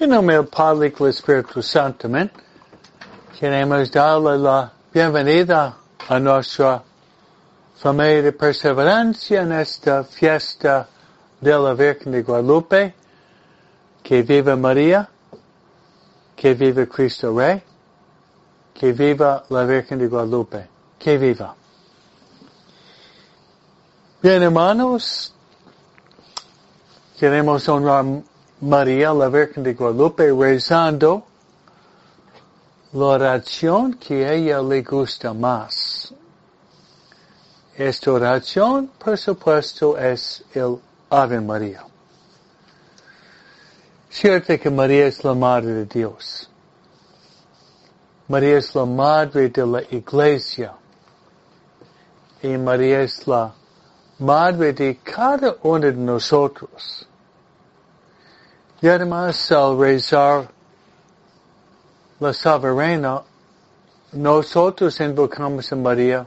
En nombre Padre y Espíritu Santo, amén. Queremos darle la bienvenida a nuestra familia de perseverancia en esta fiesta de la Virgen de Guadalupe. Que viva María, que viva Cristo Rey, que viva la Virgen de Guadalupe, que viva. Bien, hermanos, queremos honrar María, la Virgen de Guadalupe, rezando la oración que a ella le gusta más. Esta oración, por supuesto, es el Ave María. Cierto que María es la Madre de Dios. María es la Madre de la Iglesia. Y María es la Madre de cada uno de nosotros. Y además al rezar la soberana, nosotros invocamos a María.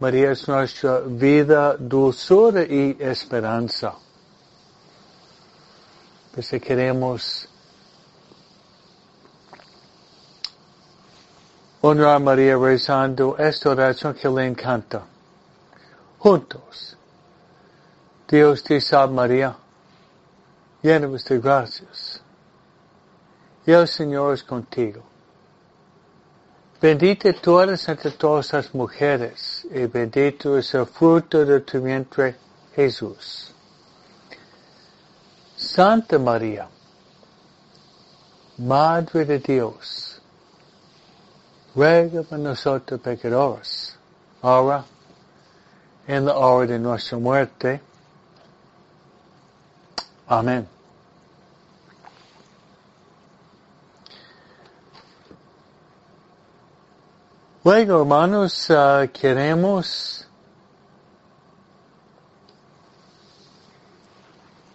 María es nuestra vida, dulzura y esperanza. Pues queremos honrar a María rezando esta oración que le encanta. Juntos. Dios te salve María llenos de gracias. Y el Señor es contigo. Bendita tú eres entre todas las mujeres, y bendito es el fruto de tu vientre, Jesús. Santa María, Madre de Dios, ruega por nosotros pecadores, ahora en la hora de nuestra muerte. Amén. Luego, hermanos, uh, queremos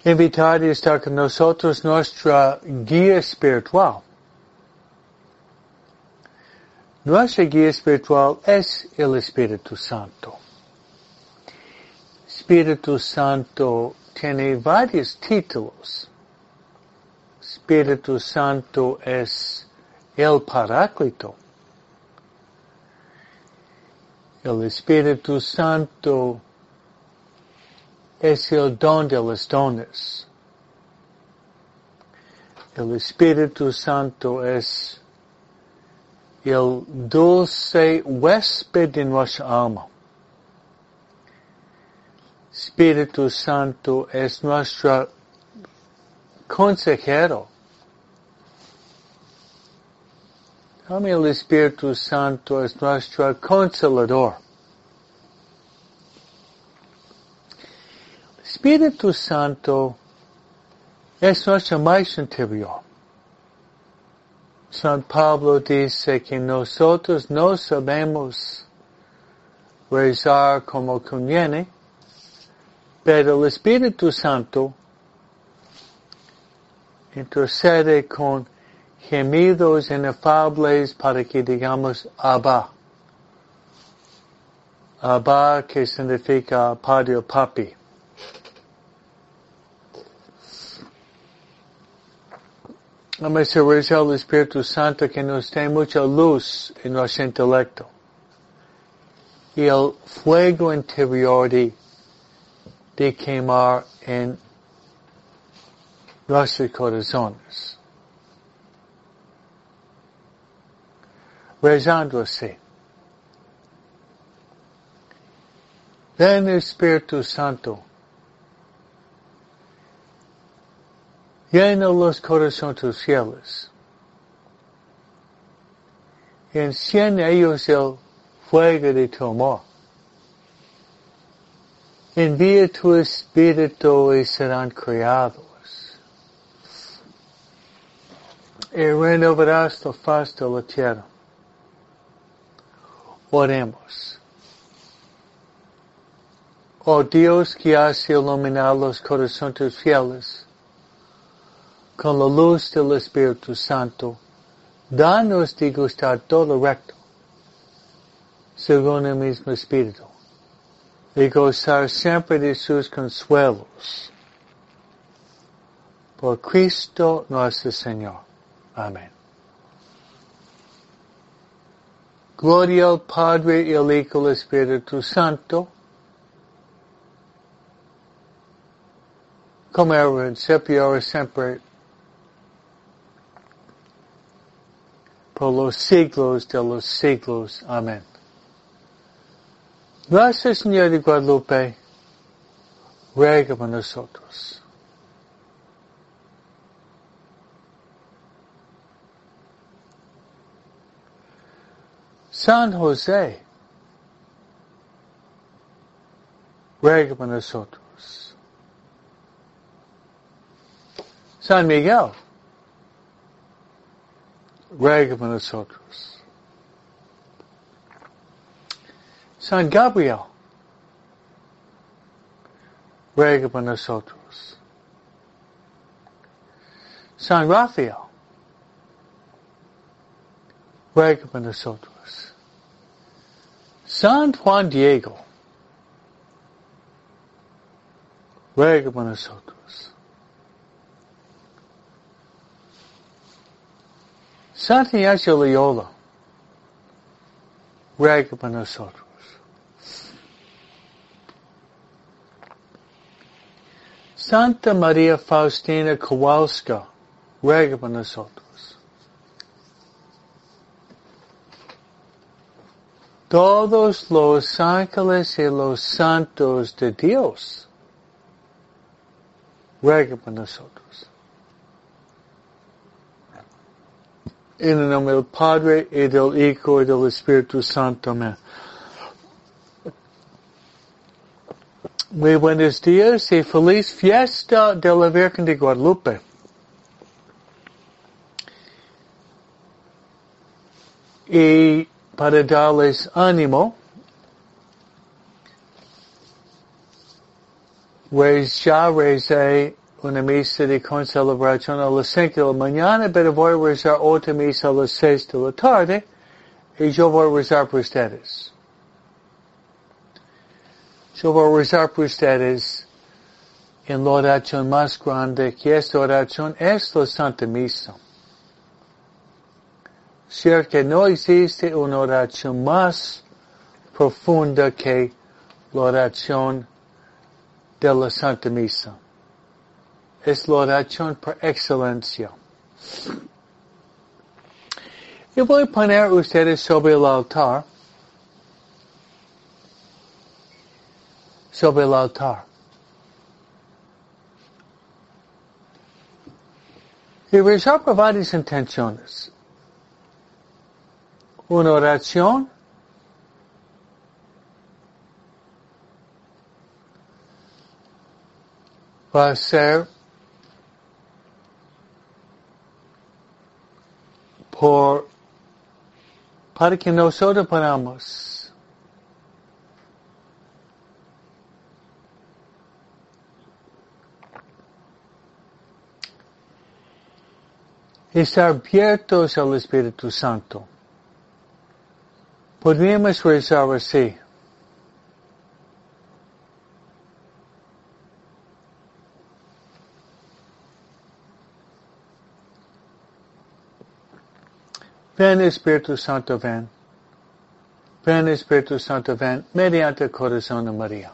invitar a estar con nosotros nuestra guía espiritual. Nuestra guía espiritual es el Espíritu Santo. Espíritu Santo tiene varios títulos. Espíritu Santo es el Paráclito. El Espíritu Santo es el don de los dones. El Espíritu Santo es el dulce huésped de nuestra alma. Espíritu Santo es nuestro consejero. También el Espíritu Santo es nuestro consolador. El Espíritu Santo es nuestro maestro interior. San Pablo dice que nosotros no sabemos rezar como conviene, pero el Espíritu Santo intercede con gemidos inefables para que digamos Abba. Abba que significa Padre o Papi. Vamos a rezar al Espíritu Santo que nos dé mucha luz en nuestro intelecto. Y el fuego interior de de quemar en nuestros corazones. Rezando así. Ven Espíritu Santo. Llena los corazones cielos. Y enciende ellos el fuego de tu amor. Envía tu espíritu y serán creados. Y renovarás la faz de la tierra. Oremos. Oh Dios que hace iluminar los corazones fieles con la luz del Espíritu Santo, danos de gustar todo recto, según el mismo Espíritu y gozar siempre de sus consuelos. por Cristo nuestro Señor. Amén. Gloria al Padre y al Hijo y al Espíritu Santo. Como era en principio, siempre, por los siglos de los siglos. Amén. Gracias, Señor de Guadalupe. Ruega por nosotros. San José, ruega nosotros. San Miguel, ruega nosotros. San Gabriel, ruega nosotros. San Rafael, ruega nosotros. San Juan Diego, ruega por nosotros. Santa Ignacio Loyola, ruega por nosotros. Santa María Faustina Kowalska, ruega por nosotros. Todos los ángeles y los santos de Dios rueguen por nosotros. En el nombre del Padre y del Hijo y del Espíritu Santo. Amén. Muy buenos días y feliz fiesta de la Virgen de Guadalupe. Y para darles ánimo, pues ya recé una misa de concelebración a las 5 de la mañana, pero voy a rezar otra misa a las 6 de la tarde y yo voy a rezar por ustedes. Yo voy a rezar por ustedes en la oración más grande que esta oración es la Santa Misa ser que no existe una oración más profunda que la oración de la Santa Misa. Es la oración por excelencia. Y voy a poner ustedes sobre el altar. Sobre el altar. Y rezar por varias intenciones una oración va a ser por para que nosotros podamos estar abiertos al Espíritu Santo. Podríamos rezar así. Ven Espíritu Santo, ven. Ven Espíritu Santo, ven mediante el corazón de María.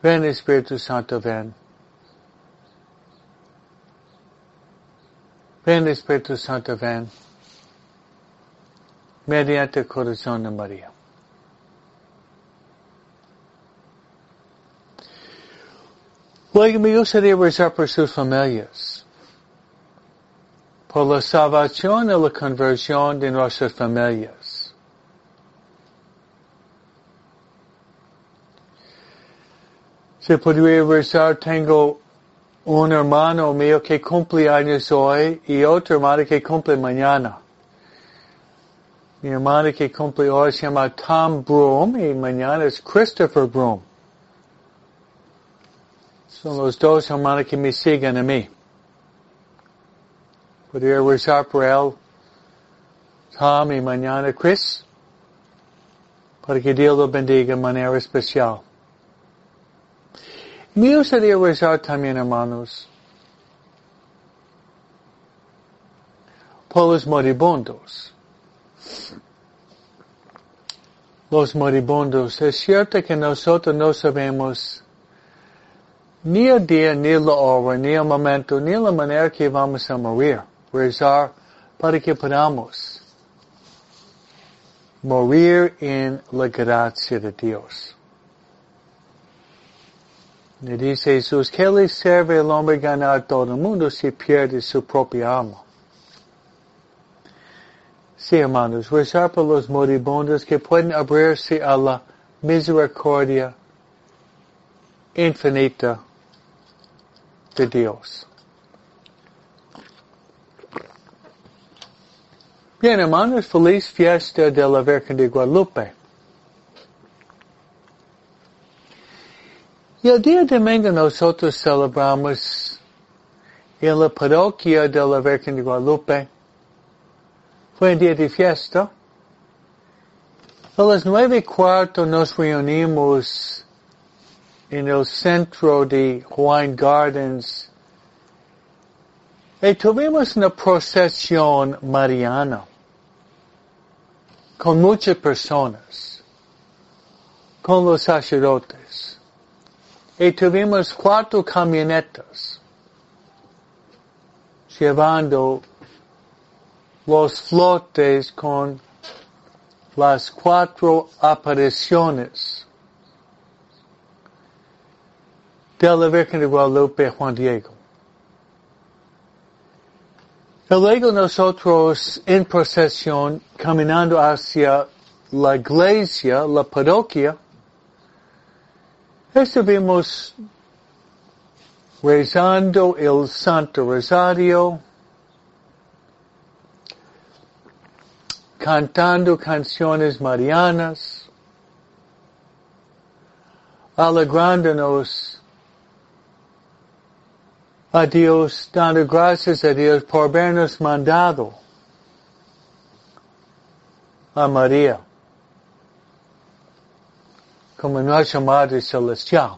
Ven Espíritu Santo, ven. Ven Espíritu Santo, ven mediante el corazón de María. Luego me gustaría rezar por sus familias, por la salvación y la conversión de nuestras familias. Se podría rezar, tengo un hermano mío que cumple años hoy y otro hermano que cumple mañana. Mi hermana que cumple hoy se llama Tom Broom y mañana es Christopher Broom. Son los dos hermanos que me siguen a mí. Podría rezar por él, Tom y mañana Chris, para que Dios lo bendiga de manera especial. Me gustaría rezar también, hermanos, por los moribundos. Los moribundos. Es cierto que nosotros no sabemos ni el día, ni la hora, ni el momento, ni la manera que vamos a morir. Rezar para que podamos morir en la gracia de Dios. Le dice Jesús, ¿qué le sirve al hombre ganar todo el mundo si pierde su propia alma? Sí, hermanos, rezar por los moribundos que pueden abrirse a la misericordia infinita de Dios. Bien, hermanos, feliz fiesta de la Virgen de Guadalupe. Y el día domingo nosotros celebramos en la parroquia de la Virgen de Guadalupe. Fue un día de fiesta. A las nueve y cuarto nos reunimos en el centro de Hawaiian Gardens y tuvimos una procesión mariana con muchas personas, con los sacerdotes. Y tuvimos cuatro camionetas llevando los flotes con las cuatro apariciones de la Virgen de Guadalupe Juan Diego. Y luego nosotros en procesión, caminando hacia la iglesia, la parroquia, estuvimos rezando el Santo Rosario, cantando canciones marianas, alegrándonos a Dios, dando gracias a Dios por habernos mandado a María como nuestra Madre Celestial.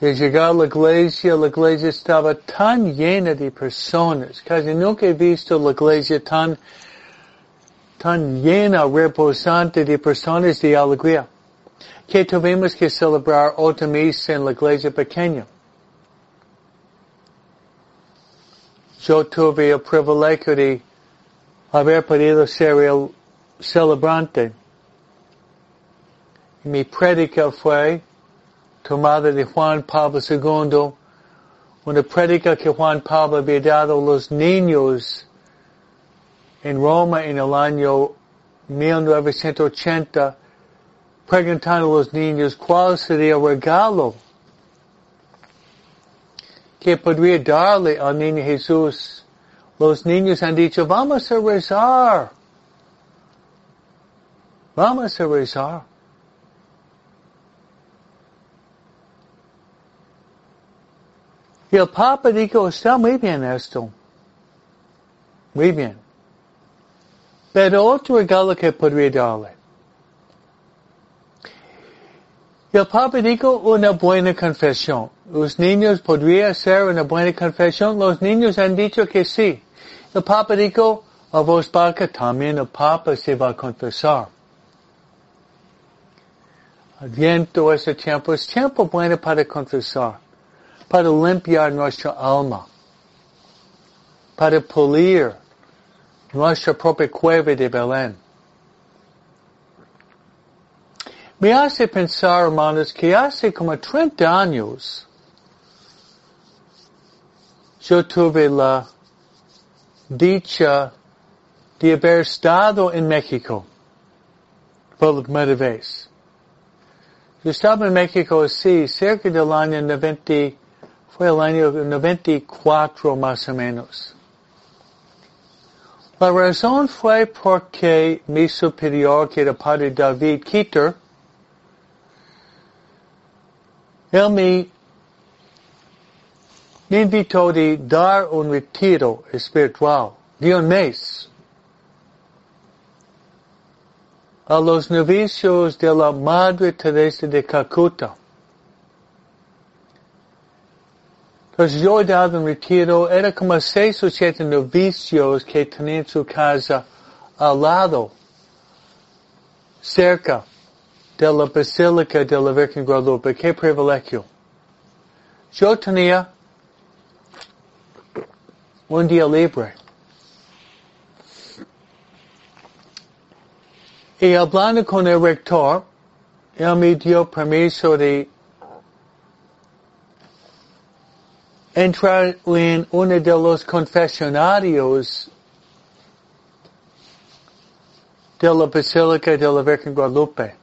Y llegar a la iglesia, la iglesia estaba tan llena de personas, casi nunca he visto la iglesia tan, tan llena, reposante de personas de alegría que tuvimos que celebrar otra misa en la iglesia pequeña. Yo tuve el privilegio de haber podido ser el celebrante. Mi prédica fue tomada de Juan Pablo II, una prédica que Juan Pablo había dado a los niños en Roma en el año 1980 preguntando a los niños cuál sería el regalo que podría darle al niño Jesús. Los niños han dicho, vamos a rezar. Vamos a rezar. El Papa dijo, está muy bien esto. Muy bien. Pero otro regalo que podría darle. El Papa dijo una buena confesión. Los niños podrían hacer una buena confesión. Los niños han dicho que sí. El Papa dijo a voz baja también el Papa se va a confesar. Adviento ese tiempo es tiempo bueno para confesar, para limpiar nuestra alma, para pulir nuestra propia cueva de Belén. me hace pensar, hermanos, que hace como 30 años yo tuve la dicha de haber estado en México por la primera vez. Yo estaba en México así, cerca del año 90, fue el año 94 más o menos. La razón fue porque mi superior, que era padre David Keeter, él me, invitó a dar un retiro espiritual de un mes a los novicios de la Madre Teresa de Calcuta. Entonces yo he dado un retiro, era como seis o siete novicios que tenían su casa al lado, cerca de la Basílica de la Virgen Guadalupe. Qué privilegio. Yo tenía un día libre. Y hablando con el rector, él me dio permiso de entrar en uno de los confesionarios de la Basílica de la Virgen Guadalupe.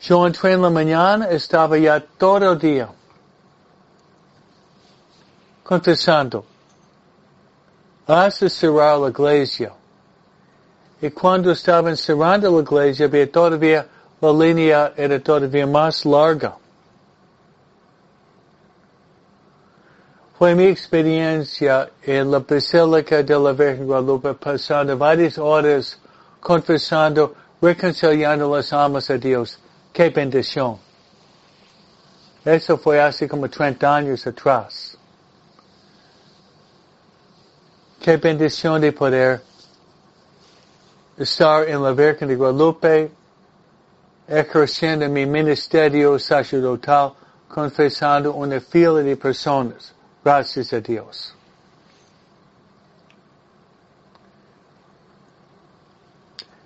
Yo entré en la mañana, estaba ya todo el día confesando hasta cerrar la iglesia. Y cuando estaban cerrando la iglesia, había todavía, la línea era todavía más larga. Fue mi experiencia en la Basílica de la Virgen Guadalupe pasando varias horas confesando, reconciliando las almas a Dios. ¡Qué bendición! Eso fue hace como 30 años atrás. Qué bendición de poder estar en la Virgen de Guadalupe, ejerciendo mi ministerio sacerdotal, confesando una fila de personas. Gracias a Dios.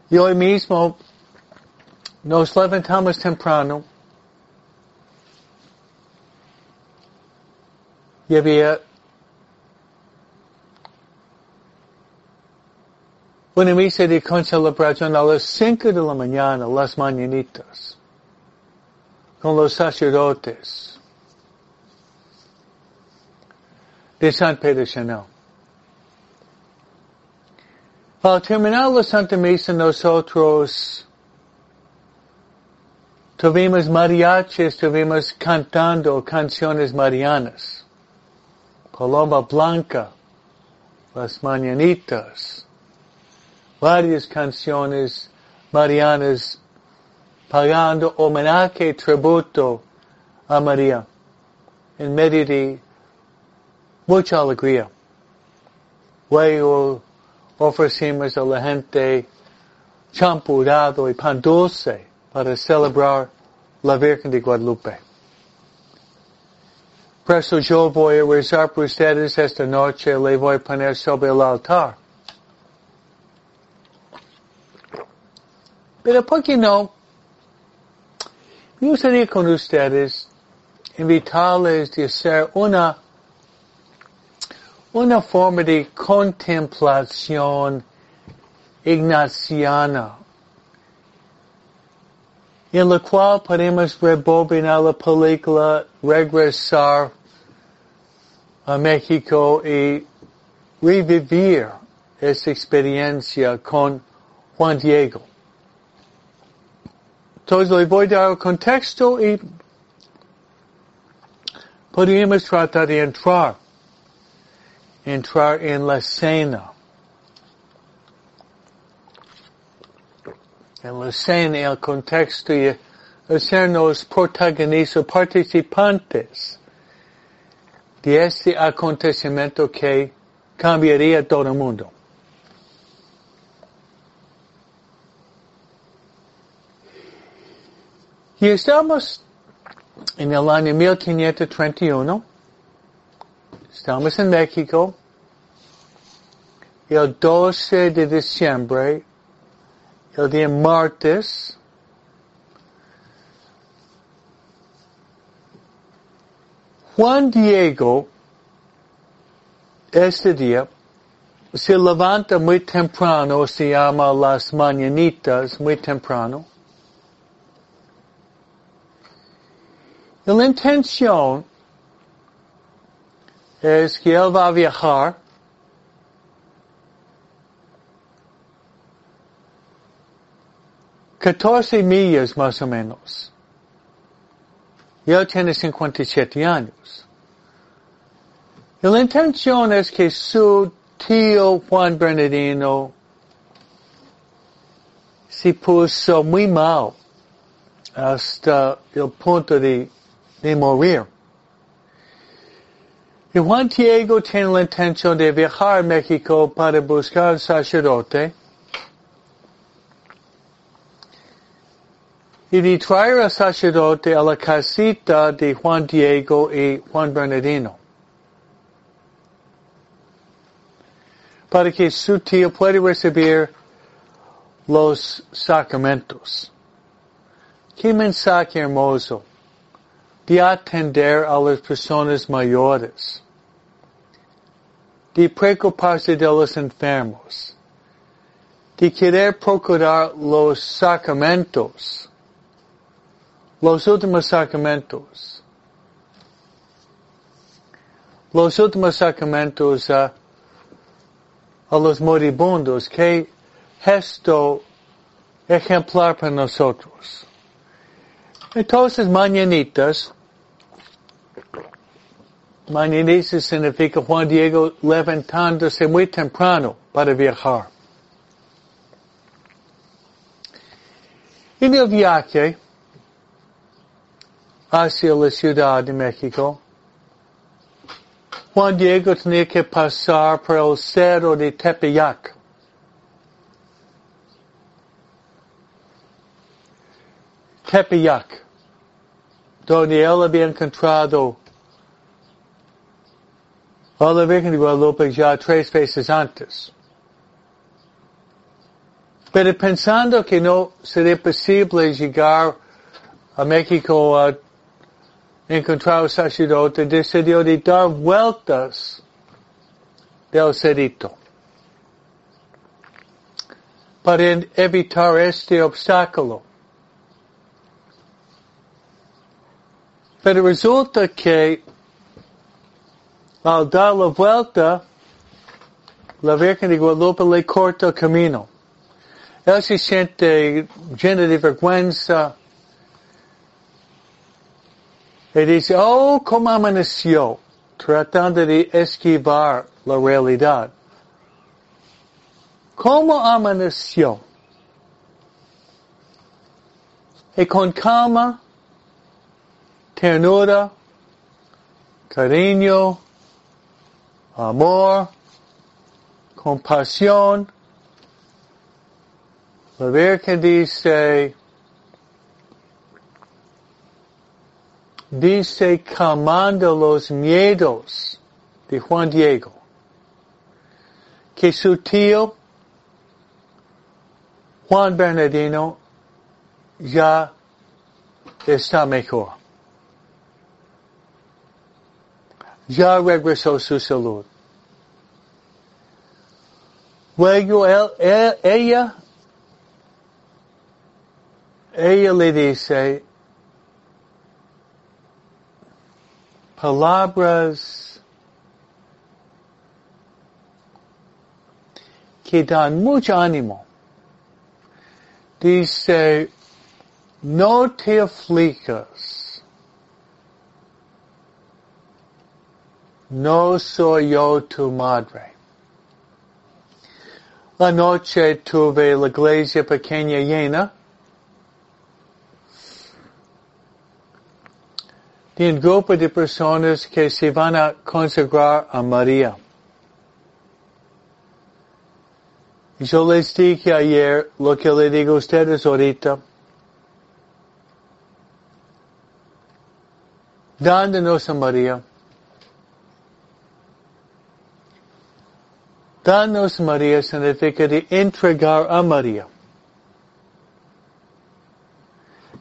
Y hoy mismo nos levantamos temprano y había una misa de concelebración a las cinco de la mañana, las mañanitas, con los sacerdotes. De San Pedro Chanel. Al terminar la Santa Misa nosotros tuvimos mariachis, tuvimos cantando canciones marianas. Paloma Blanca, Las Mañanitas, varias canciones marianas pagando homenaje, tributo a María en medio de mucha alegría. Luego ofrecimos a la gente champurado y pan dulce para celebrar la Virgen de Guadalupe. Por eso yo voy a rezar por ustedes esta noche, le voy a poner sobre el altar. Pero ¿por qué no? Me gustaría con ustedes invitarles a hacer una una forma de contemplación ignaciana, en la cual podemos rebobinar la película, regresar a México y revivir esa experiencia con Juan Diego. Entonces le voy a dar el contexto y podríamos tratar de entrar entrar en la escena. En la escena, el contexto y hacernos protagonistas, participantes de este acontecimiento que cambiaría todo el mundo. Y estamos en el año 1531 Estamos en México. El 12 de diciembre, el día martes, Juan Diego, este día, se levanta muy temprano, se llama las mañanitas, muy temprano. La intención a viajar catorce millas más o menos. Y él tiene 57 años. Y la intención es que su tío Juan Bernardino se puso muy mal hasta el punto de, de morir. Juan Diego tiene la intención de viajar a México para buscar al sacerdote y de traer al sacerdote a la casita de Juan Diego y Juan Bernardino. Para que su tío pueda recibir los sacramentos. Qué mensaje hermoso de atender a las personas mayores, de preocuparse de los enfermos, de querer procurar los sacramentos, los últimos sacramentos, los últimos sacramentos a, los moribundos, qué gesto ejemplar para nosotros. Entonces, mañanitas, mañanitas significa Juan Diego levantándose muy temprano para viajar. En el viaje hacia la Ciudad de México, Juan Diego tenía que pasar por el cerro de Tepeyac. Tepeyac, donde él había encontrado a la Virgen de Guadalupe ya tres veces antes. Pero pensando que no sería posible llegar a México a encontrar al sacerdote, decidió de dar vueltas del cerrito para evitar este obstáculo. Pero resulta que al dar la vuelta, la Virgen de Guadalupe le corta el camino. Él se siente lleno de vergüenza y dice, oh, cómo amaneció, tratando de esquivar la realidad. ¿Cómo amaneció? Y con calma, ternura, cariño, amor, compasión. La Virgen dice, dice calmando los miedos de Juan Diego, que su tío, Juan Bernardino, ya está mejor. Ya regresó su salud. Luego él, él, ella, ella le dice palabras que dan mucho ánimo. Dice, no te aflijas no soy yo tu madre. La noche tuve la iglesia pequeña llena. de un grupo de personas que se van a consagrar a María. Yo les dije ayer lo que le digo a ustedes ahorita. Dándonos a María. Danos María significa de entregar a María.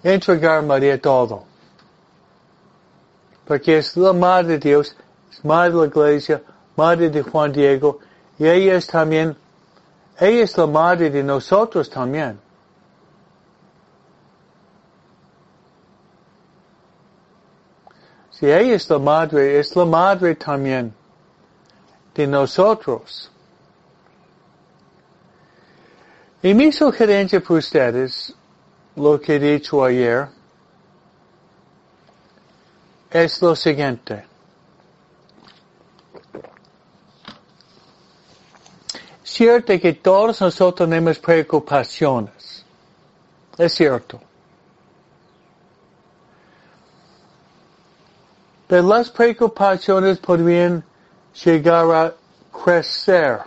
Entregar a María todo. Porque es la Madre de Dios, es Madre de la Iglesia, Madre de Juan Diego, y ella es también, ella es la Madre de nosotros también. Si ella es la Madre, es la Madre también de nosotros. Y mi sugerencia para ustedes, lo que he dicho ayer, es lo siguiente. Cierto que todos nosotros tenemos preocupaciones. Es cierto. Pero las preocupaciones podrían llegar a crecer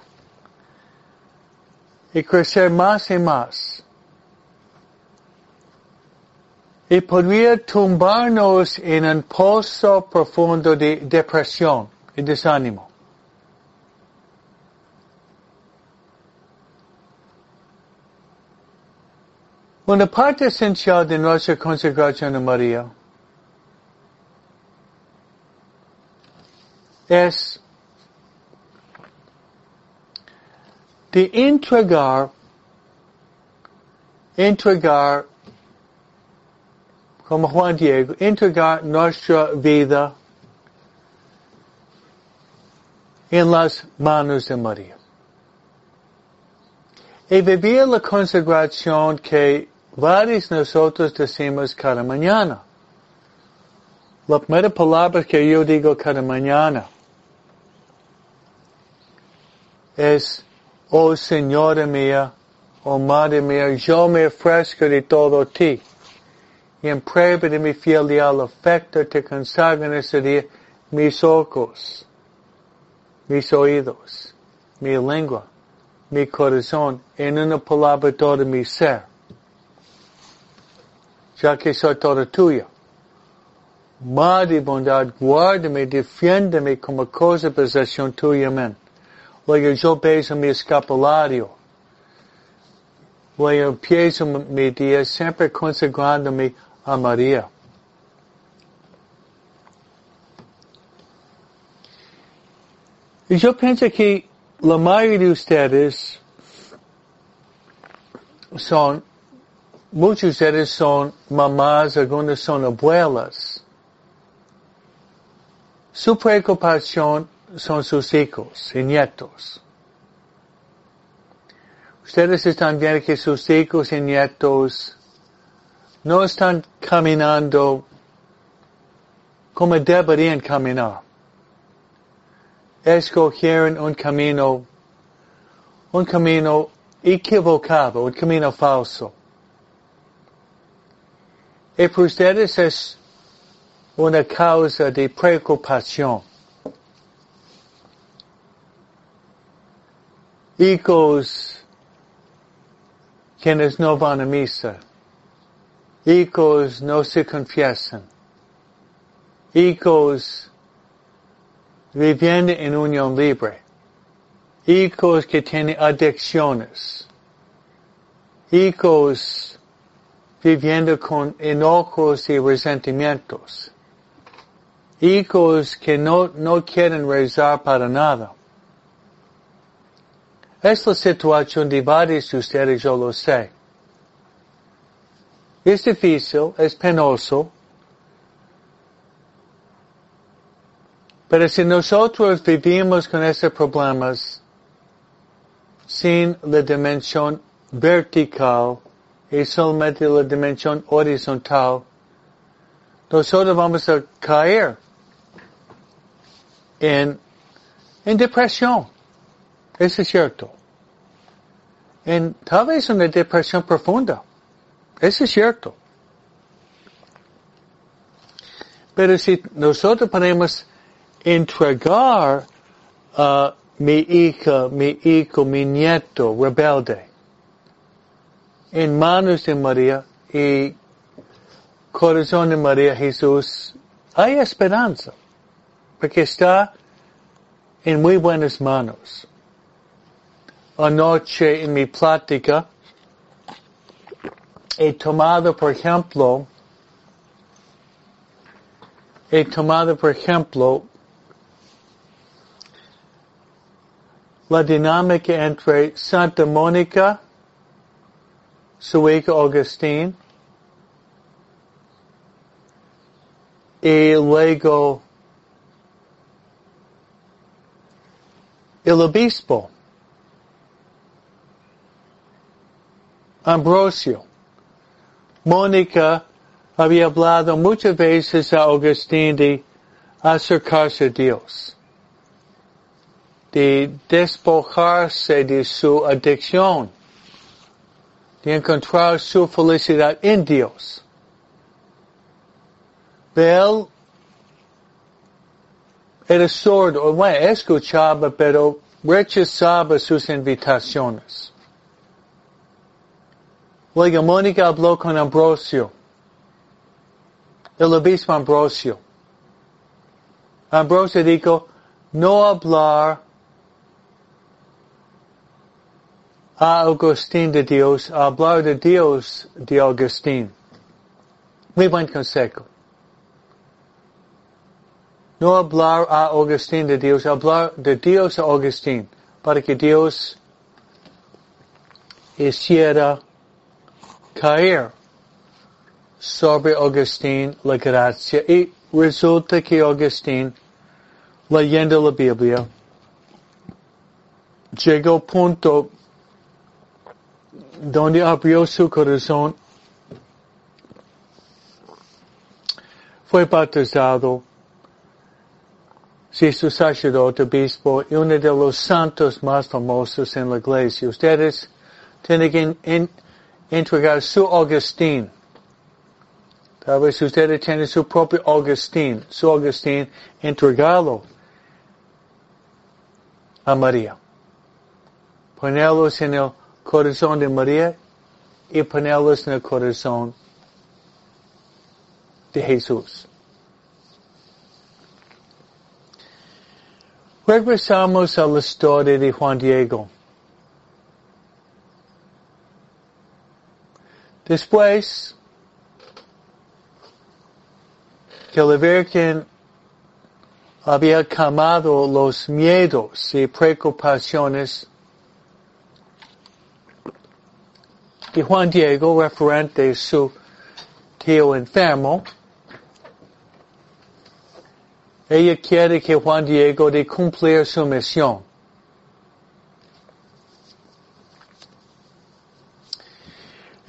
y crecer más y más. Y podría tumbarnos en un pozo profundo de depresión y desánimo. Una parte esencial de nuestra consagración a María es de entregar, entregar, como Juan Diego, entregar nuestra vida en las manos de María. Y vivir la consagración que varios nosotros decimos cada mañana. La primera palabra que yo digo cada mañana es, oh Señora mía, oh Madre mía, yo me ofrezco de todo ti. Y en prueba de mi fidelidad afecto te consagro en ese día mis ojos, mis oídos, mi lengua, mi corazón, en una palabra todo mi ser. Ya que soy todo tuyo. Madre bondad, guárdame, defiéndeme como cosa posesión tuya, amén. Luego yo beso mi escapulario. Luego empiezo mi día siempre consagrándome a María. Y yo pienso que la mayoría de ustedes son, muchos de ustedes son mamás, algunos son abuelas. Su preocupación son sus hijos y nietos. Ustedes están viendo que sus hijos y nietos no están caminando como deberían caminar. Escogieron un camino, un camino equivocado, un camino falso. Y para ustedes es una causa de preocupación. Hijos quienes no van a misa. Hijos no se confiesan. Hijos viviendo en unión libre. Hijos que tienen adicciones. Hijos viviendo con enojos y resentimientos hijos que no, no quieren rezar para nada. Es la situación de varios de ustedes, yo lo sé. Es difícil, es penoso, pero si nosotros vivimos con esos problemas sin la dimensión vertical y solamente la dimensión horizontal, nosotros vamos a caer en, en depresión. Eso es cierto. En tal vez una depresión profunda. Eso es cierto. Pero si nosotros podemos entregar a mi hija, mi hijo, mi nieto rebelde en manos de María y corazón de María Jesús, hay esperanza porque está en muy buenas manos. Anoche en mi plática he tomado, por ejemplo, he tomado, por ejemplo, la dinámica entre Santa Mónica, su hijo Agustín, y luego el obispo, Ambrosio. Mónica había hablado muchas veces a Agustín de acercarse a Dios, de despojarse de su adicción, de encontrar su felicidad en Dios. Él era sordo, bueno, escuchaba, pero rechazaba sus invitaciones. Luego Mónica habló con Ambrosio, el obispo Ambrosio. Ambrosio dijo, no hablar a Agustín de Dios, hablar de Dios de Agustín. Muy buen consejo. No hablar a Agustín de Dios, hablar de Dios a Agustín, para que Dios hiciera caer sobre Agustín la gracia. Y resulta que Agustín, leyendo la Biblia, llegó al punto donde abrió su corazón, fue bautizado, si su sacerdote, obispo y uno de los santos más famosos en la iglesia. Ustedes tienen que entregar su Agustín. Tal vez ustedes tienen su propio Agustín, su Agustín, entregarlo a María. Ponerlos en el corazón de María y ponerlos en el corazón de Jesús. Regresamos a la historia de Juan Diego. Después que la Virgen había calmado los miedos y preocupaciones de Juan Diego referente a su tío enfermo. Ella quiere que Juan Diego de cumplir su misión.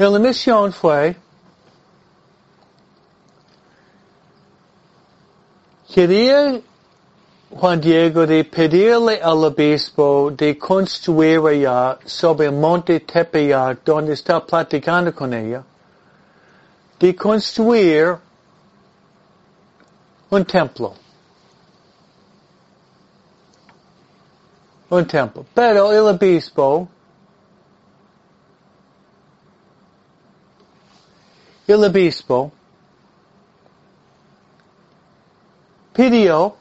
Y la misión fue quería Juan Diego de pedirle al obispo de construir allá sobre el monte Tepeyac donde está platicando con ella, de construir un templo. Un templo. Pero el obispo, el obispo pidió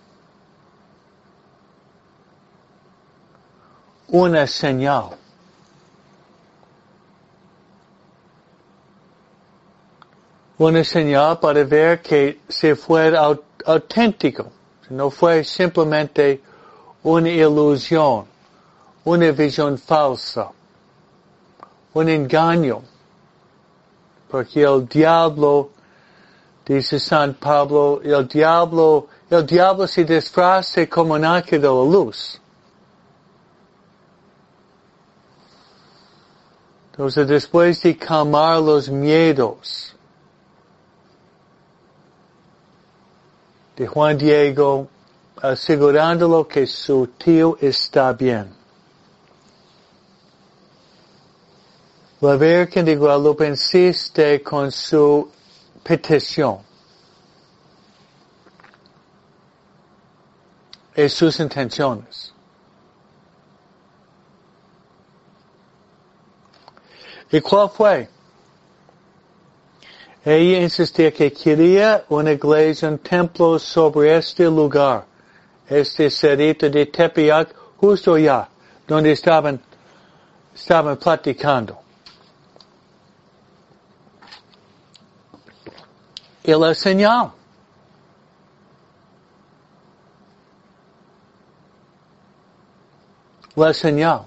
una señal. Una señal para ver que se fue auténtico, no fue simplemente una ilusión, una visión falsa, un engaño, porque el diablo, dice San Pablo, el diablo, el diablo se disfraza como un ángel de la luz. Entonces después de calmar los miedos de Juan Diego, asegurándolo que su tío está bien. La Virgen de Guadalupe insiste con su petición. y sus intenciones. ¿Y cuál fue? Ella insistía que quería una iglesia, un templo sobre este lugar, este cerrito de Tepeyac, justo allá, donde estaban, estaban platicando. Y señal. La señal.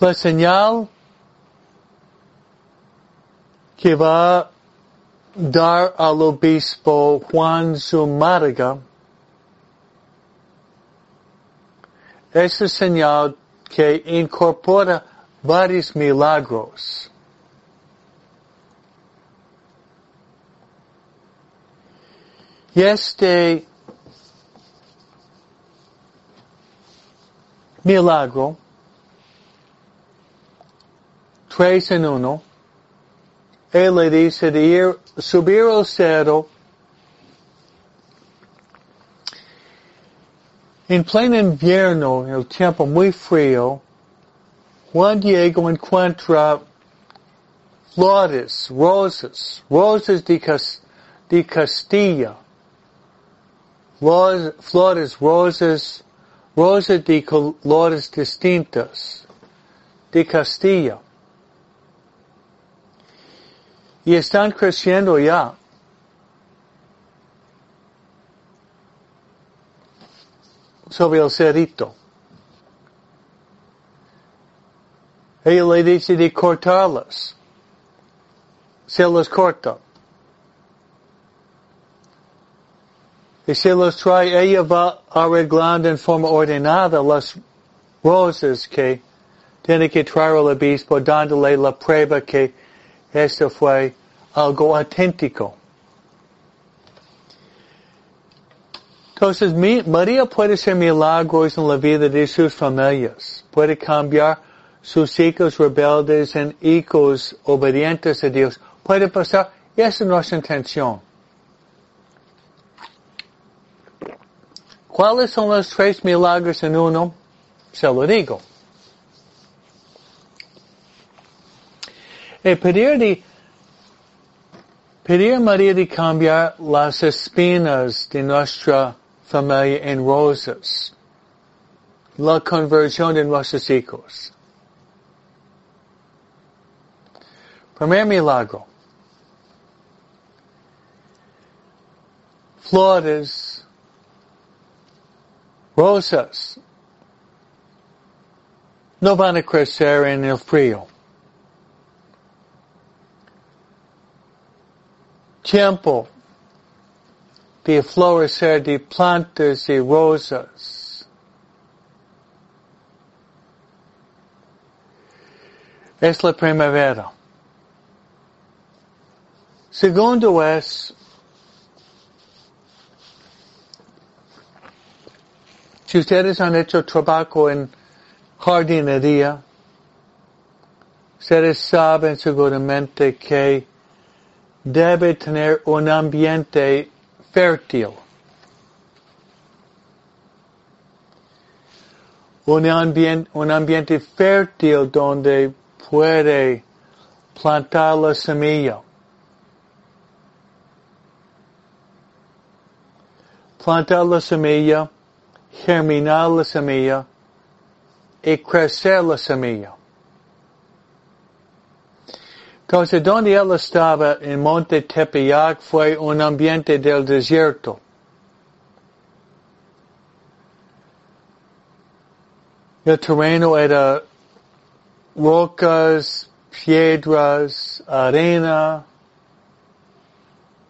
la señal que va a dar al obispo Juan Zumárraga esa señal que incorpora varios milagros. Y este milagro. Tres en uno. Él le dice de ir, subir al cerro en pleno invierno, en el tiempo muy frío, Juan Diego encuentra flores, rosas, rosas de, de Castilla, flores, rosas, rosas de colores distintas de Castilla. Y están creciendo ya. Sobre el cerrito. Ella le dice de cortarlas. Se las corta. Se los trae, ella va arreglando en forma ordenada las rosas que tiene que traer al obispo dándole la prueba que esto fue algo auténtico. Entonces, María puede hacer milagros en la vida de sus familias. Puede cambiar sus hijos rebeldes en hijos obedientes a Dios. Puede pasar. Y esa es nuestra intención. ¿Cuáles son los tres milagros en uno? Se lo digo. El pedir de, pedir a María de cambiar las espinas de nuestra familia en rosas. La conversión de nuestros hijos. Primer milagro. Flores rosas no van a crecer en el frío. Tiempo de florecer de plantas y rosas. Es la primavera. Segundo es Si ustedes han hecho trabajo en jardinería, ustedes saben seguramente que debe tener un ambiente fértil. Un ambiente, un ambiente fértil donde puede plantar la semilla. Plantar la semilla germinar la semilla y crecer la semilla. Entonces, donde él estaba en Monte Tepeyac fue un ambiente del desierto. El terreno era rocas, piedras, arena,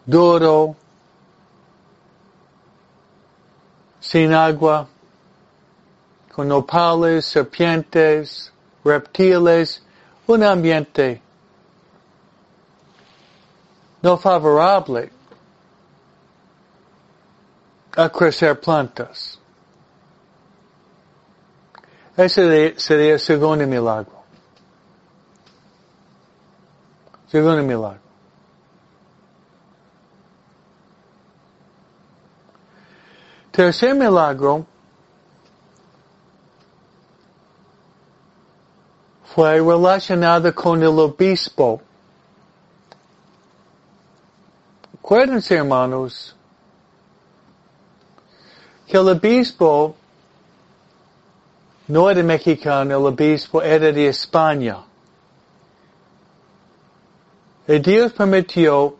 duro, sin agua, con nopales, serpientes, reptiles, un ambiente no favorable a crecer plantas. Ese sería el segundo milagro. Segundo milagro. Tercer milagro fue relacionado con el obispo. Acuérdense, hermanos, que el obispo no era mexicano, el obispo era de España. Y Dios permitió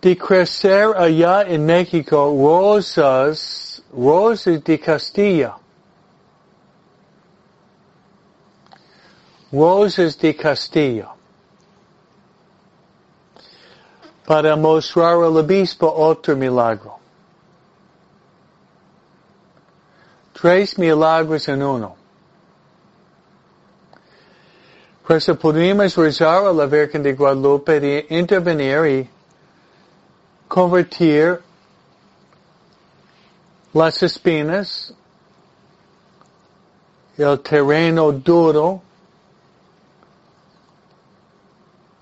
de crecer allá en México rosas, rosas de Castilla. Rosas de Castilla. Para mostrar al obispo otro milagro. Tres milagros en uno. Por eso podemos rezar a la Virgen de Guadalupe de intervenir y convertir las espinas el terreno duro,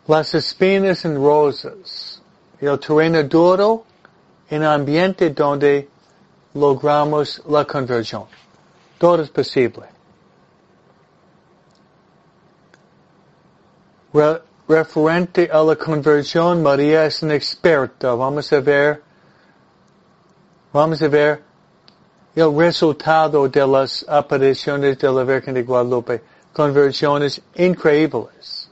las espinas en rosas, el terreno duro en ambiente donde logramos la conversión. Todo es posible. Referente a la conversión, María es una experta. Vamos a ver, vamos a ver el resultado de las apariciones de la Virgen de Guadalupe. Conversiones increíbles.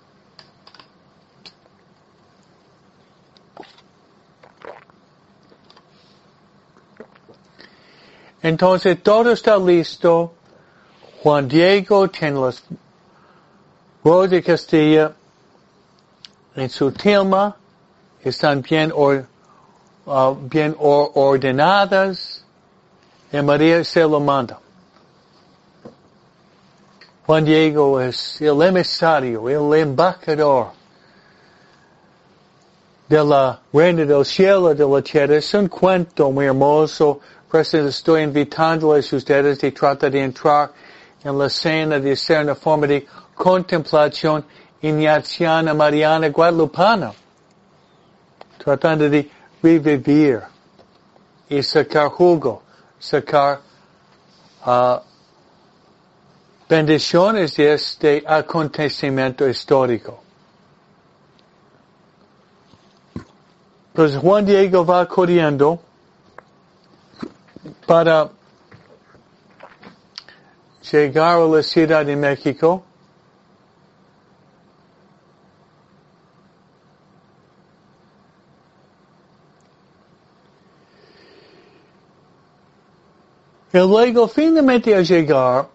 Entonces todo está listo. Juan Diego tiene las de Castilla en su tilma. Están bien, uh, bien or, ordenadas. Y María se lo manda. Juan Diego es el emisario, el embajador de la reina del cielo de la tierra. Es un cuento muy hermoso pues estoy invitándoles a ustedes de tratar de entrar en la escena de ser una forma de contemplación ignaciana, mariana, guadalupana. Tratando de revivir y sacar jugo, sacar uh, bendiciones de este acontecimiento histórico. Pues Juan Diego va corriendo para llegar a la Ciudad de México, Y luego, finalmente al llegar,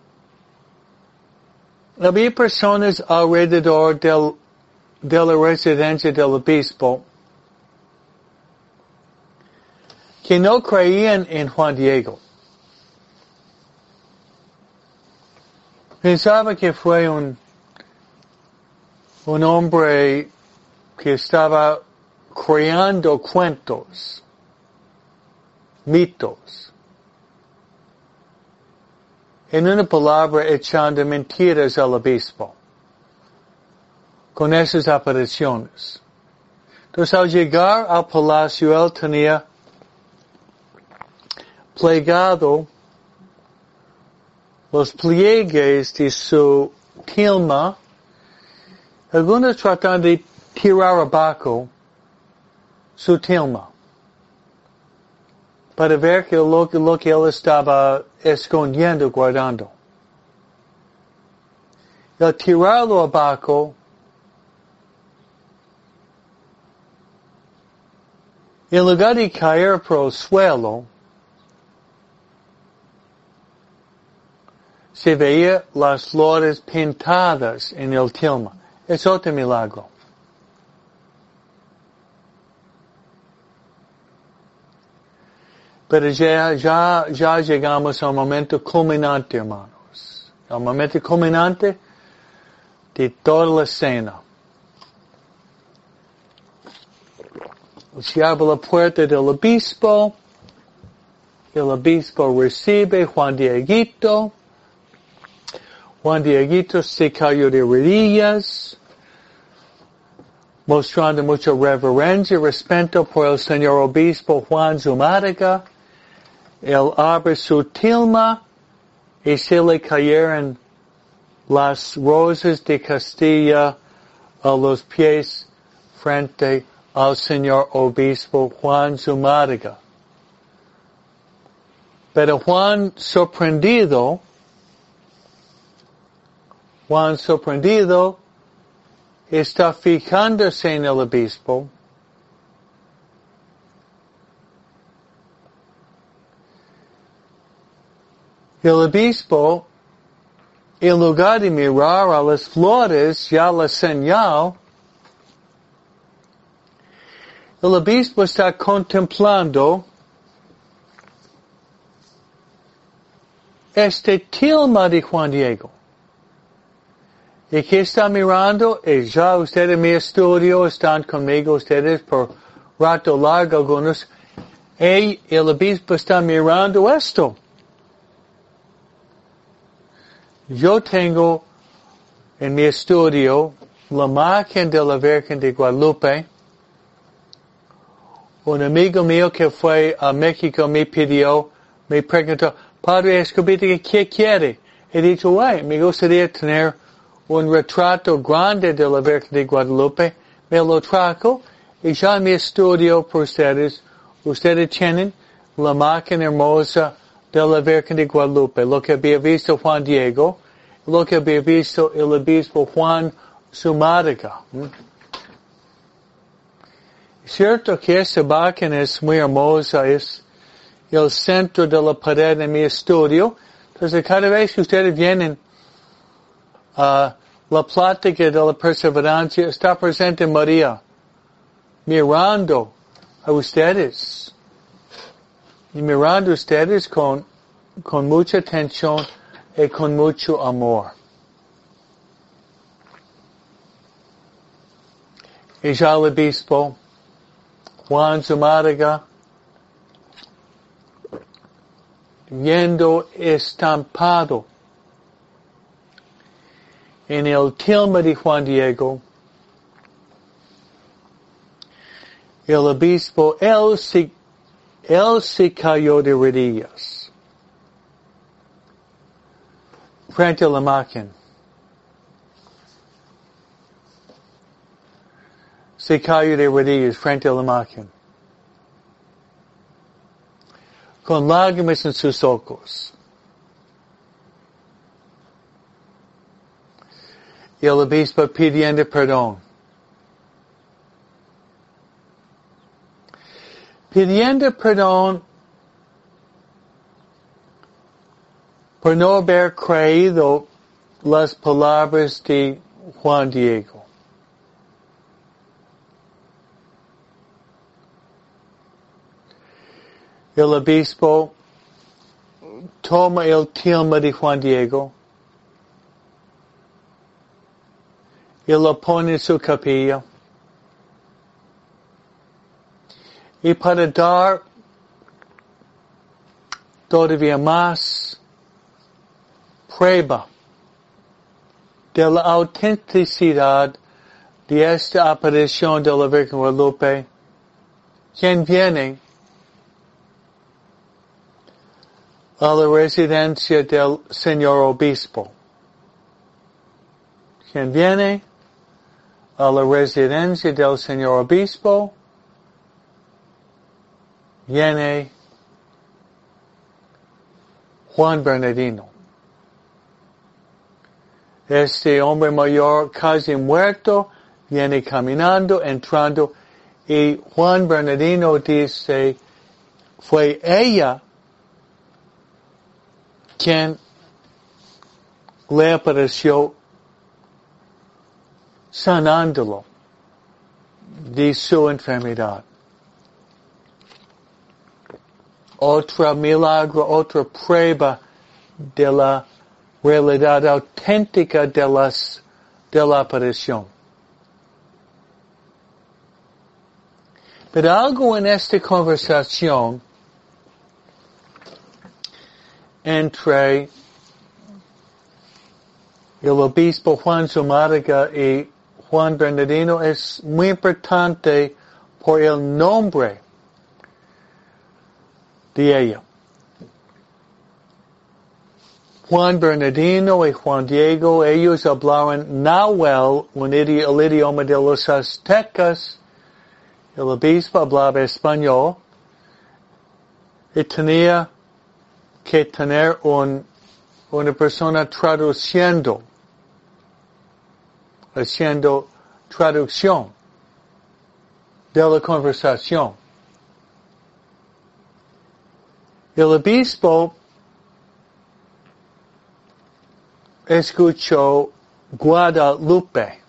había personas alrededor de la residencia del obispo que no creían en Juan Diego. Pensaba que fue un, un hombre que estaba creando cuentos, mitos. En una palabra, echando mentiras al obispo. Con esas apariciones. Entonces, al llegar al palacio, él tenía plegado los pliegues de su tilma, algunos tratan de tirar abajo su tilma para ver que lo, lo que él estaba escondiendo, guardando. El tirarlo abajo en lugar de caer por el suelo, se veía las flores pintadas en el tilma. Es otro milagro. Pero ya, ya, ya llegamos al momento culminante, hermanos. Al momento culminante de toda la escena. Se abre la puerta del obispo. El obispo recibe Juan Dieguito. Juan Dieguito se cayó de rodillas, mostrando mucha reverencia y respeto por el señor obispo Juan Zumárraga. Él abre su tilma y se le cayeron las rosas de Castilla a los pies frente al señor obispo Juan Zumárraga. Pero Juan sorprendido Juan sorprendido está fijándose en el obispo el obispo, en lugar de mirar a las flores ya la señal, el obispo está contemplando este tilma de Juan Diego. ¿Y qué está mirando? Y ya ustedes en mi estudio están conmigo, ustedes por rato largo algunos. Y el obispo está mirando esto. Yo tengo en mi estudio la imagen de la Virgen de Guadalupe. Un amigo mío que fue a México me pidió, me preguntó, Padre Escobita, ¿qué quiere? He dicho, me gustaría tener un retrato grande de la Virgen de Guadalupe. Me lo trajo y ya en mi estudio por ustedes, ustedes tienen la máquina hermosa de la Virgen de Guadalupe, lo que había visto Juan Diego, lo que había visto el obispo Juan Sumáriga. Cierto que esta máquina es muy hermosa, es el centro de la pared de mi estudio. Entonces cada vez que ustedes vienen a la plática de la perseverancia, está presente María, mirando a ustedes. Y mirando ustedes con, con mucha atención y con mucho amor. Y ya el obispo Juan Zumáraga viendo estampado en el tilma de Juan Diego, el obispo, él se, él se cayó de rodillas frente a la máquina. Se cayó de rodillas frente a la máquina. con lágrimas en sus ojos. Y el obispo pidiendo perdón. Pidiendo perdón por no haber creído las palabras de Juan Diego. el obispo toma el tilma de Juan Diego y lo pone en su capilla. Y para dar todavía más prueba de la autenticidad de esta aparición de la Virgen Guadalupe, quien viene a la residencia del señor obispo. Quien viene a la residencia del señor obispo, viene Juan Bernardino. Este hombre mayor casi muerto viene caminando, entrando y Juan Bernardino dice, fue ella quien le apareció sanándolo de su enfermedad. Otra milagro, otra prueba de la realidad auténtica de las, de la aparición. Pero algo en esta conversación entre el obispo Juan Zumárraga y Juan Bernardino es muy importante por el nombre Juan Bernardino y Juan Diego, ellos hablaban Nahuel, un idioma, el idioma de los aztecas. El obispo hablaba español y tenía que tener un, una persona traduciendo, haciendo traducción de la conversación. El obispo escuchó Guadalupe.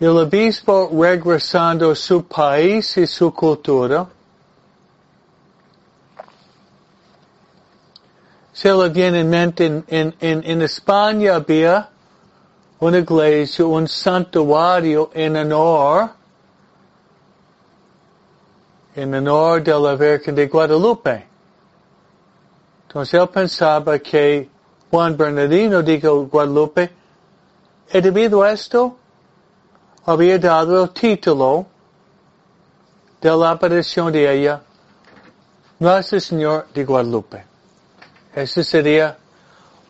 El obispo regresando a su país y su cultura, se le viene en mente, en, en, en España había una iglesia, un santuario en honor, en honor de la Virgen de Guadalupe. Entonces él pensaba que Juan Bernardino de Guadalupe, y debido a esto, había dado el título de la aparición de ella, Nuestro Señor de Guadalupe. Esa sería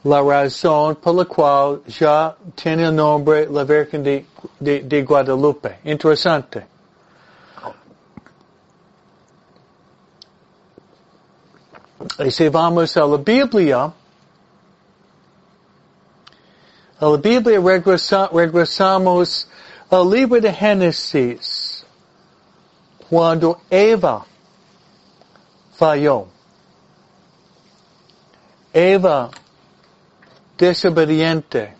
la razón por la cual ya tiene nombre la Virgen de, de, de Guadalupe. Interesante. Y si vamos a la Biblia, a la Biblia regresa, regresamos al libro de Génesis, cuando Eva falló. Eva desobediente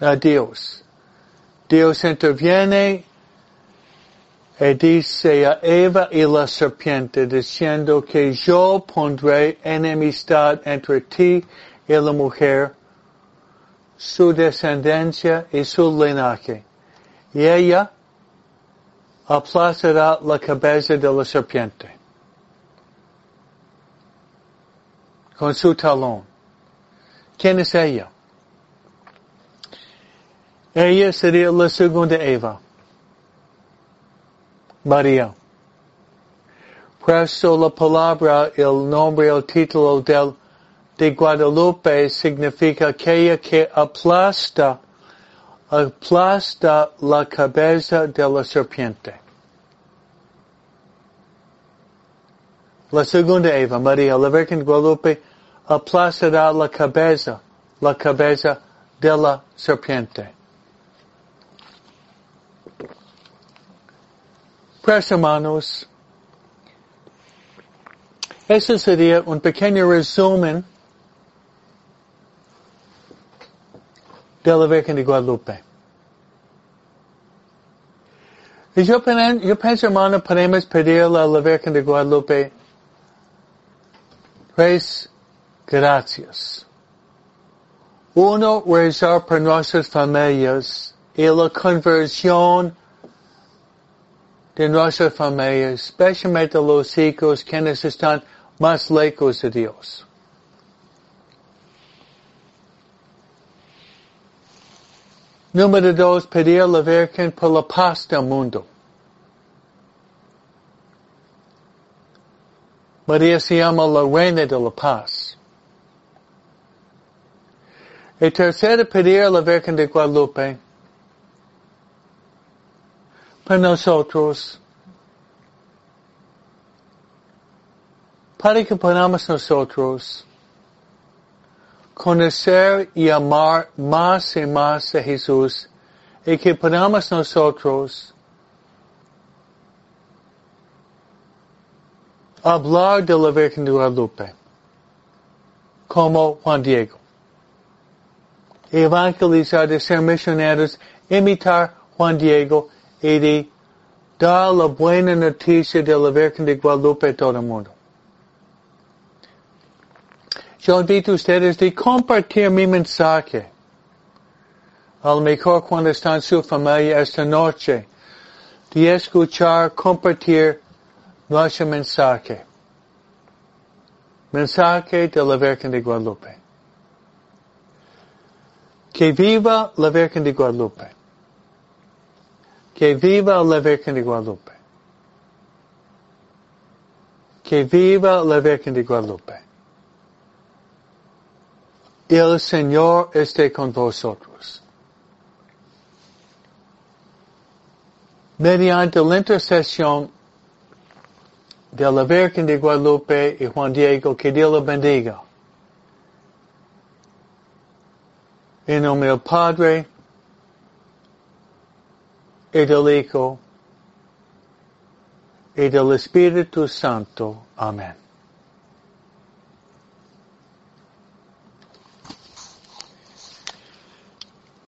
a Dios. Dios interviene y dice a Eva y la serpiente diciendo que yo pondré enemistad entre ti y la mujer, su descendencia y su linaje. Y ella aplastará la cabeza de la serpiente con su talón. ¿Quién es ella? Ella sería la segunda Eva. María. Presto la palabra, el nombre, el título del, de Guadalupe significa aquella que aplasta, aplasta la cabeza de la serpiente. La segunda Eva, María, la Virgen Guadalupe, aplastará la cabeza, la cabeza de la serpiente. Pues hermanos, ese sería un pequeño resumen de la Virgen de Guadalupe. Y yo, yo pienso, hermano, podemos pedirle a la Virgen de Guadalupe tres gracias. Uno, rezar por nuestras familias y la conversión de nuestra familia, especialmente los hijos quienes están más lejos de Dios. Número dos, pedir a la Virgen por la paz del mundo. María se llama la reina de la paz. Y tercero, pedir a la Virgen de Guadalupe para nosotros, para que podamos nosotros conocer y amar más y más a Jesús y que podamos nosotros hablar de la Virgen de Guadalupe como Juan Diego. Evangelizar de ser misioneros, imitar Juan Diego y de dar la buena noticia de la Virgen de Guadalupe a todo el mundo. Yo invito a ustedes de compartir mi mensaje. A lo mejor cuando están su familia esta noche, de escuchar, compartir nuestro mensaje. Mensaje de la Virgen de Guadalupe. Que viva la Virgen de Guadalupe. Que viva la Virgen de Guadalupe. Que viva la Virgen de Guadalupe. El Señor esté con vosotros. Mediante la intercesión de la Virgen de Guadalupe y Juan Diego, que Dios lo bendiga. En nombre del Padre, y del Hijo y del Espíritu Santo. Amén.